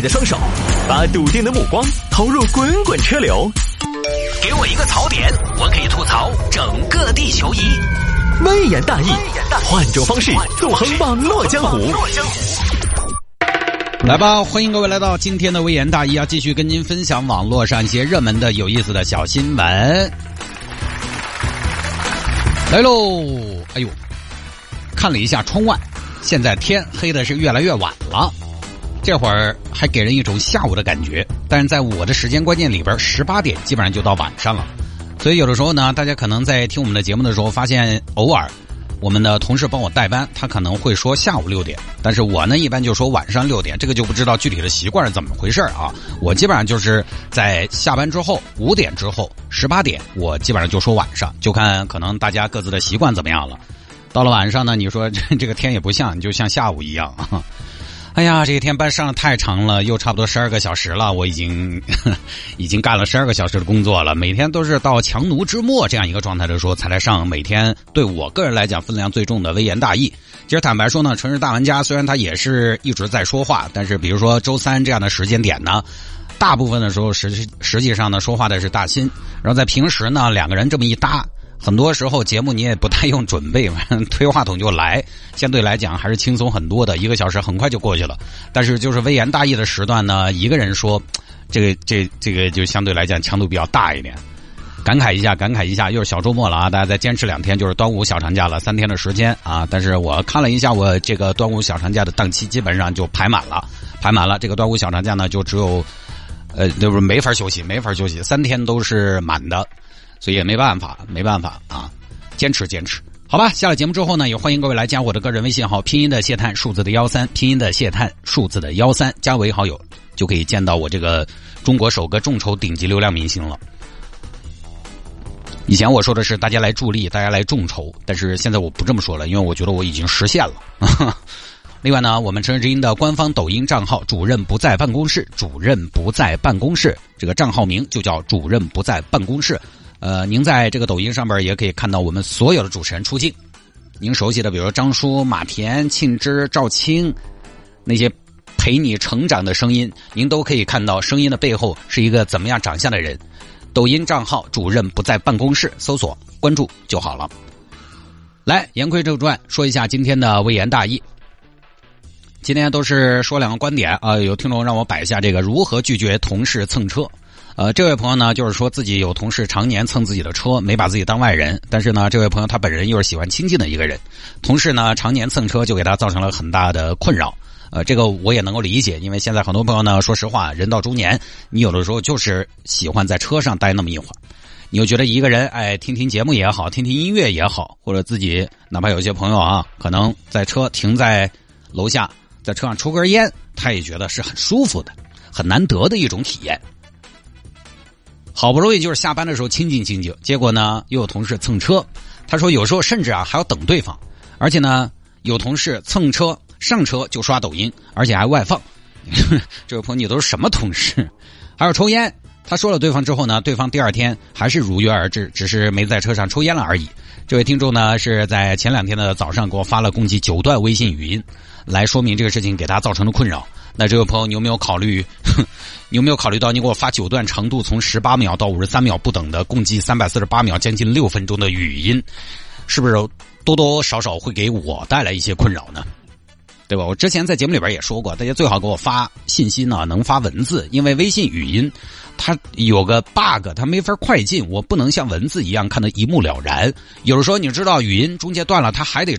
你的双手，把笃定的目光投入滚滚车流。给我一个槽点，我可以吐槽整个地球仪。微言大义，换种方式纵横网络江湖。来吧，欢迎各位来到今天的微言大义，要继续跟您分享网络上一些热门的、有意思的小新闻。来喽！哎呦，看了一下窗外，现在天黑的是越来越晚了。这会儿还给人一种下午的感觉，但是在我的时间观念里边，十八点基本上就到晚上了。所以有的时候呢，大家可能在听我们的节目的时候，发现偶尔我们的同事帮我代班，他可能会说下午六点，但是我呢一般就说晚上六点，这个就不知道具体的习惯是怎么回事啊。我基本上就是在下班之后五点之后十八点，我基本上就说晚上，就看可能大家各自的习惯怎么样了。到了晚上呢，你说这这个天也不像，你就像下午一样。哎呀，这一天班上的太长了，又差不多十二个小时了。我已经 已经干了十二个小时的工作了，每天都是到强弩之末这样一个状态的时候才来上。每天对我个人来讲分量最重的微言大义。其实坦白说呢，城市大玩家虽然他也是一直在说话，但是比如说周三这样的时间点呢，大部分的时候实实际上呢说话的是大新。然后在平时呢，两个人这么一搭。很多时候节目你也不太用准备，推话筒就来，相对来讲还是轻松很多的，一个小时很快就过去了。但是就是微言大义的时段呢，一个人说，这个这这个就相对来讲强度比较大一点。感慨一下，感慨一下，又是小周末了啊！大家再坚持两天就是端午小长假了，三天的时间啊！但是我看了一下，我这个端午小长假的档期基本上就排满了，排满了。这个端午小长假呢，就只有，呃，就是没法休息，没法休息，三天都是满的。所以也没办法，没办法啊，坚持坚持，好吧。下了节目之后呢，也欢迎各位来加我的个人微信号，拼音的谢探，数字的幺三，拼音的谢探，数字的幺三，加为好友就可以见到我这个中国首个众筹顶级流量明星了。以前我说的是大家来助力，大家来众筹，但是现在我不这么说了，因为我觉得我已经实现了。另外呢，我们城市之音的官方抖音账号主任不在办公室，主任不在办公室，这个账号名就叫主任不在办公室。呃，您在这个抖音上边也可以看到我们所有的主持人出镜。您熟悉的，比如张叔、马田、庆之、赵青，那些陪你成长的声音，您都可以看到声音的背后是一个怎么样长相的人。抖音账号主任不在办公室，搜索关注就好了。来，言归正传，说一下今天的微言大义。今天都是说两个观点啊，有听众让我摆一下这个如何拒绝同事蹭车。呃，这位朋友呢，就是说自己有同事常年蹭自己的车，没把自己当外人。但是呢，这位朋友他本人又是喜欢亲近的一个人，同事呢常年蹭车，就给他造成了很大的困扰。呃，这个我也能够理解，因为现在很多朋友呢，说实话，人到中年，你有的时候就是喜欢在车上待那么一会儿，你又觉得一个人，哎，听听节目也好，听听音乐也好，或者自己哪怕有些朋友啊，可能在车停在楼下，在车上抽根烟，他也觉得是很舒服的，很难得的一种体验。好不容易就是下班的时候清静清静，结果呢又有同事蹭车。他说有时候甚至啊还要等对方，而且呢有同事蹭车上车就刷抖音，而且还外放。这位朋友你都是什么同事？还有抽烟。他说了对方之后呢，对方第二天还是如约而至，只是没在车上抽烟了而已。这位听众呢是在前两天的早上给我发了共计九段微信语音，来说明这个事情给他造成的困扰。那这位朋友，你有没有考虑？你有没有考虑到，你给我发九段长度从十八秒到五十三秒不等的，共计三百四十八秒，将近六分钟的语音，是不是多多少少会给我带来一些困扰呢？对吧？我之前在节目里边也说过，大家最好给我发信息呢，能发文字，因为微信语音它有个 bug，它没法快进，我不能像文字一样看得一目了然。有的时候你知道，语音中间断了，它还得。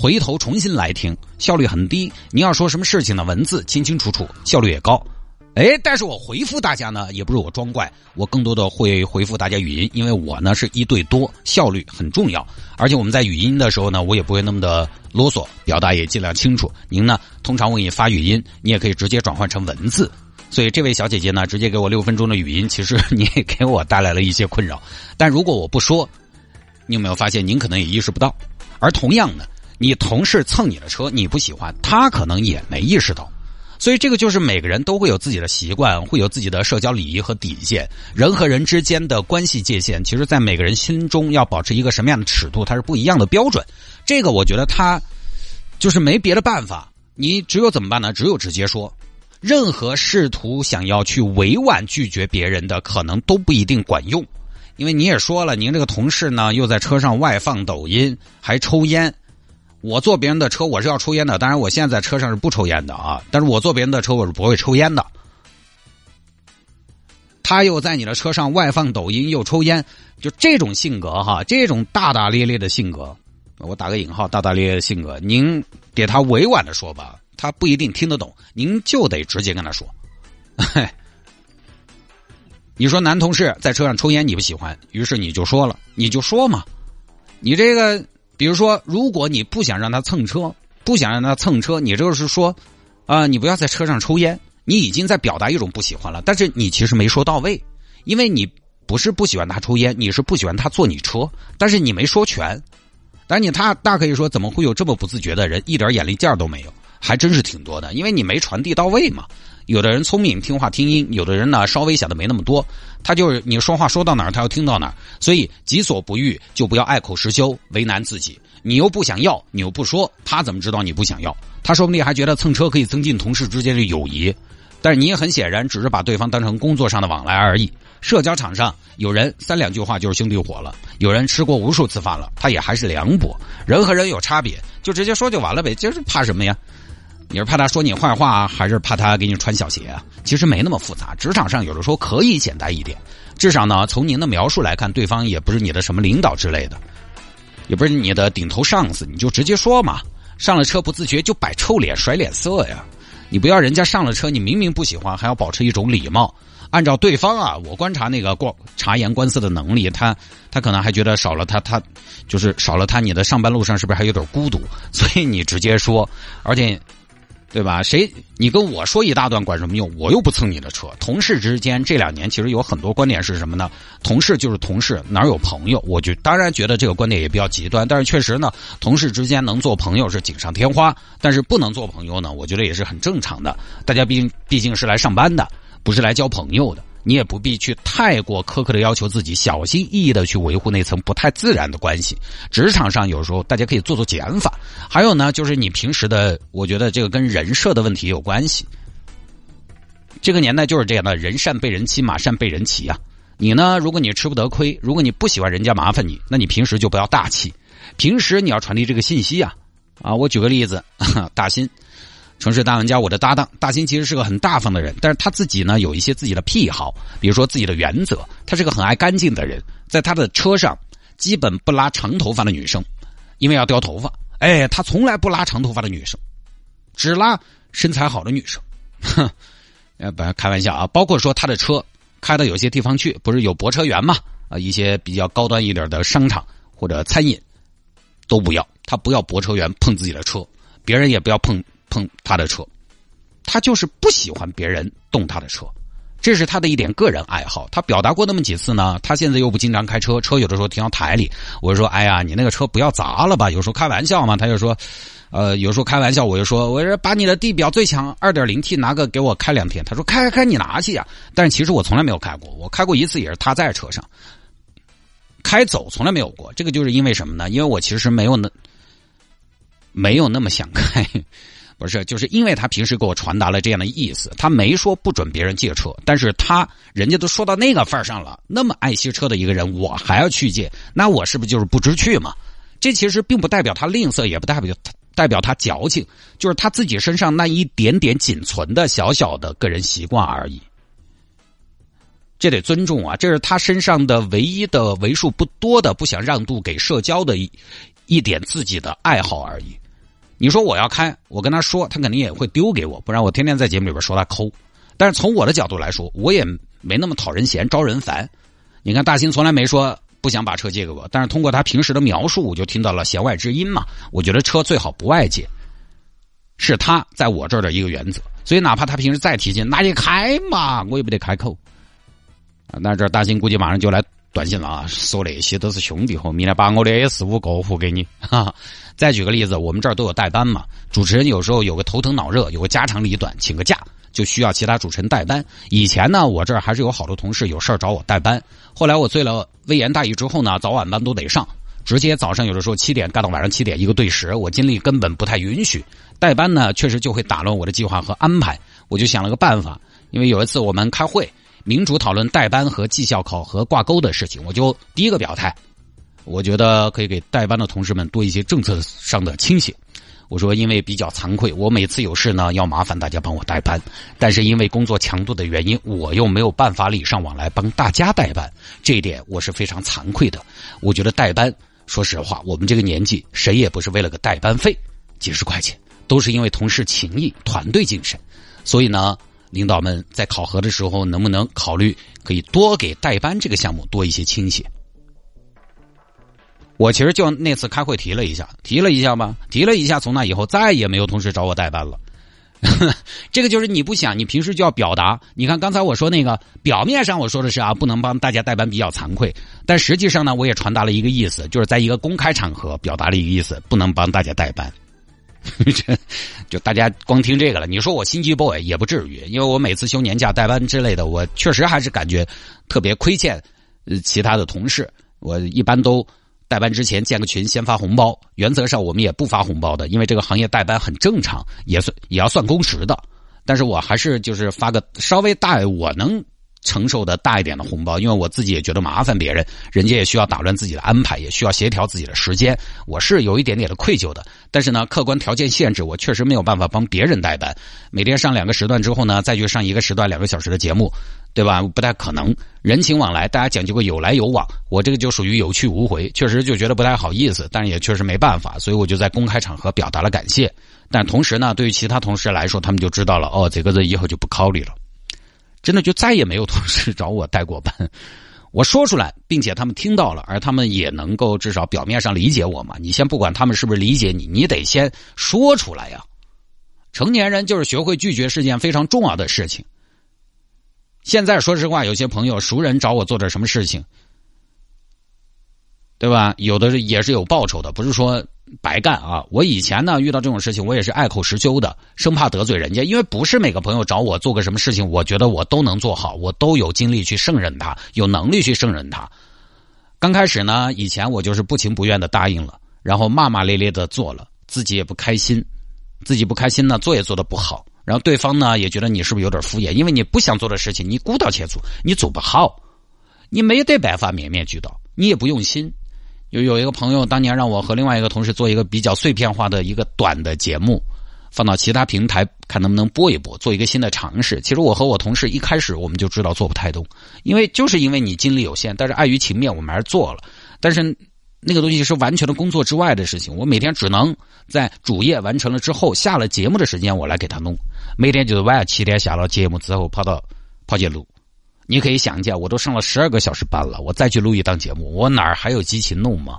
回头重新来听，效率很低。你要说什么事情呢？文字清清楚楚，效率也高。哎，但是我回复大家呢，也不是我装怪，我更多的会回复大家语音，因为我呢是一对多，效率很重要。而且我们在语音的时候呢，我也不会那么的啰嗦，表达也尽量清楚。您呢，通常我给你发语音，你也可以直接转换成文字。所以这位小姐姐呢，直接给我六分钟的语音，其实你也给我带来了一些困扰。但如果我不说，你有没有发现，您可能也意识不到？而同样的。你同事蹭你的车，你不喜欢，他可能也没意识到，所以这个就是每个人都会有自己的习惯，会有自己的社交礼仪和底线。人和人之间的关系界限，其实，在每个人心中要保持一个什么样的尺度，它是不一样的标准。这个我觉得他就是没别的办法，你只有怎么办呢？只有直接说，任何试图想要去委婉拒绝别人的，可能都不一定管用。因为你也说了，您这个同事呢，又在车上外放抖音，还抽烟。我坐别人的车，我是要抽烟的。当然，我现在在车上是不抽烟的啊。但是我坐别人的车，我是不会抽烟的。他又在你的车上外放抖音，又抽烟，就这种性格哈，这种大大咧咧的性格，我打个引号，大大咧咧的性格，您给他委婉的说吧，他不一定听得懂，您就得直接跟他说。你说男同事在车上抽烟你不喜欢，于是你就说了，你就说嘛。你这个，比如说，如果你不想让他蹭车，不想让他蹭车，你就是说，啊，你不要在车上抽烟。你已经在表达一种不喜欢了，但是你其实没说到位，因为你不是不喜欢他抽烟，你是不喜欢他坐你车，但是你没说全。但你他大可以说，怎么会有这么不自觉的人，一点眼力劲儿都没有？还真是挺多的，因为你没传递到位嘛。有的人聪明听话听音，有的人呢稍微想的没那么多，他就是你说话说到哪儿他要听到哪儿，所以己所不欲就不要爱口实修，为难自己。你又不想要，你又不说，他怎么知道你不想要？他说不定还觉得蹭车可以增进同事之间的友谊，但是你也很显然只是把对方当成工作上的往来而已。社交场上有人三两句话就是兄弟伙了，有人吃过无数次饭了，他也还是凉薄。人和人有差别，就直接说就完了呗，就是怕什么呀？你是怕他说你坏话，还是怕他给你穿小鞋啊？其实没那么复杂。职场上有的时候可以简单一点，至少呢，从您的描述来看，对方也不是你的什么领导之类的，也不是你的顶头上司，你就直接说嘛。上了车不自觉就摆臭脸甩脸色呀？你不要人家上了车，你明明不喜欢，还要保持一种礼貌。按照对方啊，我观察那个过察言观色的能力，他他可能还觉得少了他他就是少了他，你的上班路上是不是还有点孤独？所以你直接说，而且。对吧？谁你跟我说一大段管什么用？我又不蹭你的车。同事之间这两年其实有很多观点是什么呢？同事就是同事，哪有朋友？我就当然觉得这个观点也比较极端，但是确实呢，同事之间能做朋友是锦上添花，但是不能做朋友呢，我觉得也是很正常的。大家毕竟毕竟是来上班的，不是来交朋友的。你也不必去太过苛刻的要求自己，小心翼翼的去维护那层不太自然的关系。职场上有时候大家可以做做减法。还有呢，就是你平时的，我觉得这个跟人设的问题有关系。这个年代就是这样的，人善被人欺，马善被人骑啊。你呢，如果你吃不得亏，如果你不喜欢人家麻烦你，那你平时就不要大气。平时你要传递这个信息啊。啊，我举个例子，大新。城市大玩家，我的搭档大新其实是个很大方的人，但是他自己呢有一些自己的癖好，比如说自己的原则。他是个很爱干净的人，在他的车上基本不拉长头发的女生，因为要掉头发。哎，他从来不拉长头发的女生，只拉身材好的女生。哼，呃，不开玩笑啊。包括说他的车开到有些地方去，不是有泊车员嘛？啊，一些比较高端一点的商场或者餐饮都不要，他不要泊车员碰自己的车，别人也不要碰。碰他的车，他就是不喜欢别人动他的车，这是他的一点个人爱好。他表达过那么几次呢？他现在又不经常开车，车有的时候停到台里，我就说：“哎呀，你那个车不要砸了吧？”有时候开玩笑嘛，他就说：“呃，有时候开玩笑，我就说，我说把你的地表最强二点零 T 拿个给我开两天。”他说：“开开开，你拿去呀。”但是其实我从来没有开过，我开过一次，也是他在车上开走，从来没有过。这个就是因为什么呢？因为我其实没有那没有那么想开。不是，就是因为他平时给我传达了这样的意思，他没说不准别人借车，但是他人家都说到那个份上了，那么爱惜车的一个人，我还要去借，那我是不是就是不知趣嘛？这其实并不代表他吝啬，也不代表他代表他矫情，就是他自己身上那一点点仅存的小小的个人习惯而已。这得尊重啊，这是他身上的唯一的为数不多的不想让渡给社交的一一点自己的爱好而已。你说我要开，我跟他说，他肯定也会丢给我，不然我天天在节目里边说他抠。但是从我的角度来说，我也没那么讨人嫌、招人烦。你看大兴从来没说不想把车借给我，但是通过他平时的描述，我就听到了弦外之音嘛。我觉得车最好不外借，是他在我这儿的一个原则。所以哪怕他平时再提劲，那你开嘛，我也不得开口。啊，那这大兴估计马上就来。短信了啊，说那些都是兄弟伙，明天把我的 S 五过户给你。哈，再举个例子，我们这儿都有代班嘛，主持人有时候有个头疼脑热，有个家长里短，请个假就需要其他主持人代班。以前呢，我这儿还是有好多同事有事儿找我代班。后来我醉了微言大义之后呢，早晚班都得上，直接早上有的时候七点干到晚上七点一个对时，我精力根本不太允许代班呢，确实就会打乱我的计划和安排。我就想了个办法，因为有一次我们开会，民主讨论代班和绩效考核挂钩的事情，我就第一个表态，我觉得可以给代班的同事们多一些政策上的倾斜。我说，因为比较惭愧，我每次有事呢要麻烦大家帮我代班，但是因为工作强度的原因，我又没有办法礼尚往来帮大家代班，这一点我是非常惭愧的。我觉得代班，说实话，我们这个年纪谁也不是为了个代班费，几十块钱，都是因为同事情谊、团队精神。所以呢，领导们在考核的时候，能不能考虑可以多给代班这个项目多一些倾斜？我其实就那次开会提了一下，提了一下吧，提了一下，从那以后再也没有同事找我代班了。这个就是你不想，你平时就要表达。你看刚才我说那个，表面上我说的是啊，不能帮大家代班比较惭愧，但实际上呢，我也传达了一个意思，就是在一个公开场合表达了一个意思，不能帮大家代班。就大家光听这个了，你说我心机 boy 也不至于，因为我每次休年假代班之类的，我确实还是感觉特别亏欠呃其他的同事，我一般都。代班之前建个群，先发红包。原则上我们也不发红包的，因为这个行业代班很正常，也算也要算工时的。但是我还是就是发个稍微大我能承受的大一点的红包，因为我自己也觉得麻烦别人，人家也需要打乱自己的安排，也需要协调自己的时间。我是有一点点的愧疚的，但是呢，客观条件限制，我确实没有办法帮别人代班。每天上两个时段之后呢，再去上一个时段两个小时的节目。对吧？不太可能，人情往来，大家讲究个有来有往。我这个就属于有去无回，确实就觉得不太好意思，但是也确实没办法，所以我就在公开场合表达了感谢。但同时呢，对于其他同事来说，他们就知道了，哦，这个人以后就不考虑了，真的就再也没有同事找我带过班。我说出来，并且他们听到了，而他们也能够至少表面上理解我嘛。你先不管他们是不是理解你，你得先说出来呀。成年人就是学会拒绝是件非常重要的事情。现在说实话，有些朋友、熟人找我做点什么事情，对吧？有的也是有报酬的，不是说白干啊。我以前呢遇到这种事情，我也是爱口实修的，生怕得罪人家。因为不是每个朋友找我做个什么事情，我觉得我都能做好，我都有精力去胜任他，有能力去胜任他。刚开始呢，以前我就是不情不愿的答应了，然后骂骂咧咧的做了，自己也不开心，自己不开心呢，做也做的不好。然后对方呢也觉得你是不是有点敷衍？因为你不想做的事情，你鼓捣去做，你做不好，你没得办法面面俱到，你也不用心。有有一个朋友当年让我和另外一个同事做一个比较碎片化的一个短的节目，放到其他平台看能不能播一播，做一个新的尝试。其实我和我同事一开始我们就知道做不太动，因为就是因为你精力有限，但是碍于情面，我们还是做了。但是。那个东西是完全的工作之外的事情，我每天只能在主页完成了之后，下了节目的时间我来给他弄。每天就是晚上七点下了节目之后，跑到跑去录。你可以想一下，我都上了十二个小时班了，我再去录一档节目，我哪儿还有激情弄吗？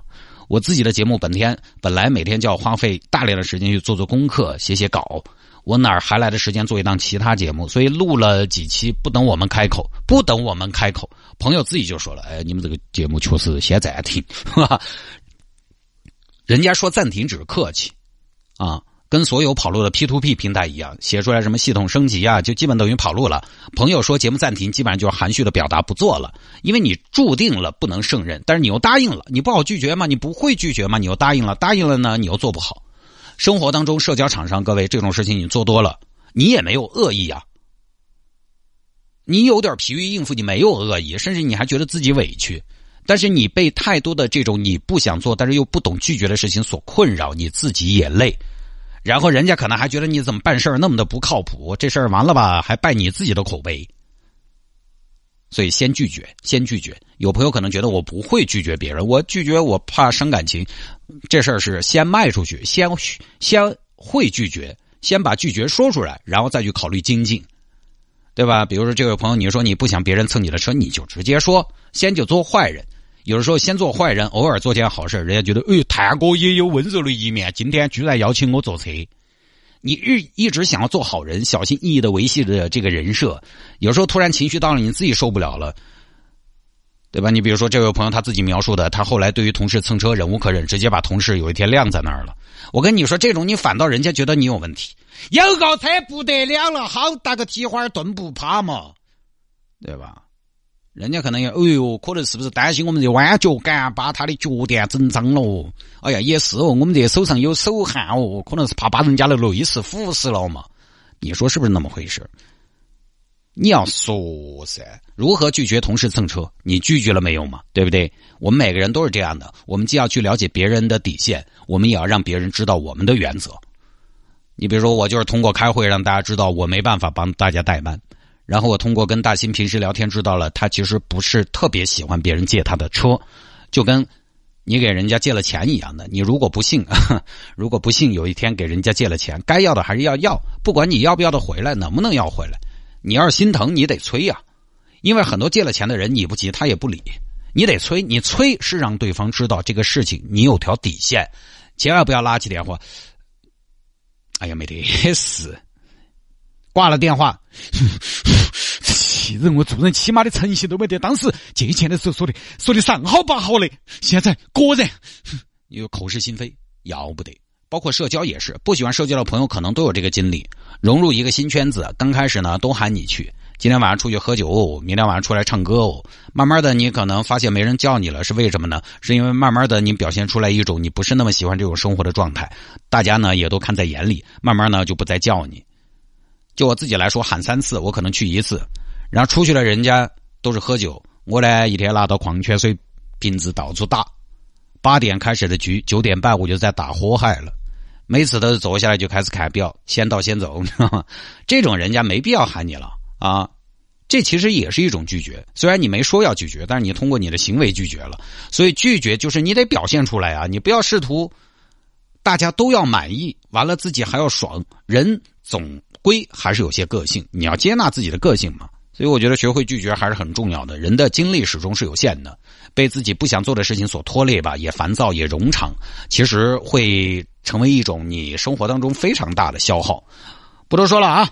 我自己的节目本天本来每天就要花费大量的时间去做做功课、写写稿。我哪儿还来的时间做一档其他节目？所以录了几期，不等我们开口，不等我们开口，朋友自己就说了：“哎，你们这个节目确实先暂停。”人家说暂停只是客气，啊，跟所有跑路的 P to P 平台一样，写出来什么系统升级啊，就基本等于跑路了。朋友说节目暂停，基本上就是含蓄的表达不做了，因为你注定了不能胜任，但是你又答应了，你不好拒绝吗？你不会拒绝吗？你又答应了，答应了呢，你又做不好。生活当中，社交场上，各位这种事情你做多了，你也没有恶意啊。你有点疲于应付，你没有恶意，甚至你还觉得自己委屈。但是你被太多的这种你不想做，但是又不懂拒绝的事情所困扰，你自己也累。然后人家可能还觉得你怎么办事那么的不靠谱，这事儿完了吧，还败你自己的口碑。所以先拒绝，先拒绝。有朋友可能觉得我不会拒绝别人，我拒绝我怕伤感情。这事儿是先迈出去，先先会拒绝，先把拒绝说出来，然后再去考虑精进，对吧？比如说这位朋友，你说你不想别人蹭你的车，你就直接说，先就做坏人。有的时候先做坏人，偶尔做件好事，人家觉得，哎，探哥也有温柔的一面，今天居然邀请我坐车。你一一直想要做好人，小心翼翼的维系着这个人设，有时候突然情绪到了，你自己受不了了，对吧？你比如说这位朋友他自己描述的，他后来对于同事蹭车忍无可忍，直接把同事有一天晾在那儿了。我跟你说，这种你反倒人家觉得你有问题，有个车不得了了，好大个蹄花蹲不趴嘛，对吧？人家可能也，哎呦，可能是不是担心我们这弯脚杆把他的脚垫整脏了？哎呀，也是哦，我们这手上有手汗哦，可能是怕把人家的内饰腐蚀了嘛。你说是不是那么回事？你要说噻，如何拒绝同事蹭车？你拒绝了没有嘛？对不对？我们每个人都是这样的，我们既要去了解别人的底线，我们也要让别人知道我们的原则。你比如说，我就是通过开会让大家知道我没办法帮大家代班，然后我通过跟大新平时聊天知道了他其实不是特别喜欢别人借他的车，就跟。你给人家借了钱一样的，你如果不信，如果不信有一天给人家借了钱，该要的还是要要，不管你要不要的回来，能不能要回来，你要是心疼，你得催呀，因为很多借了钱的人，你不急他也不理，你得催，你催是让对方知道这个事情你有条底线，千万不要拉起电话，哎呀没得事，挂了电话。气人！我做人起码的诚信都没得。当时借钱的时候说的说的上好八好的，现在果然有口是心非，要不得。包括社交也是，不喜欢社交的朋友可能都有这个经历。融入一个新圈子，刚开始呢都喊你去，今天晚上出去喝酒，明天晚上出来唱歌哦。慢慢的，你可能发现没人叫你了，是为什么呢？是因为慢慢的你表现出来一种你不是那么喜欢这种生活的状态，大家呢也都看在眼里，慢慢呢就不再叫你。就我自己来说，喊三次，我可能去一次。然后出去了，人家都是喝酒，我呢一天拿到矿泉水瓶子到处打。八点开始的局，九点半我就在打火海了。每次都是坐下来就开始看表，先到先走，这种人家没必要喊你了啊。这其实也是一种拒绝，虽然你没说要拒绝，但是你通过你的行为拒绝了。所以拒绝就是你得表现出来啊，你不要试图大家都要满意，完了自己还要爽。人总归还是有些个性，你要接纳自己的个性嘛。所以我觉得学会拒绝还是很重要的。人的精力始终是有限的，被自己不想做的事情所拖累吧，也烦躁，也冗长，其实会成为一种你生活当中非常大的消耗。不多说了啊。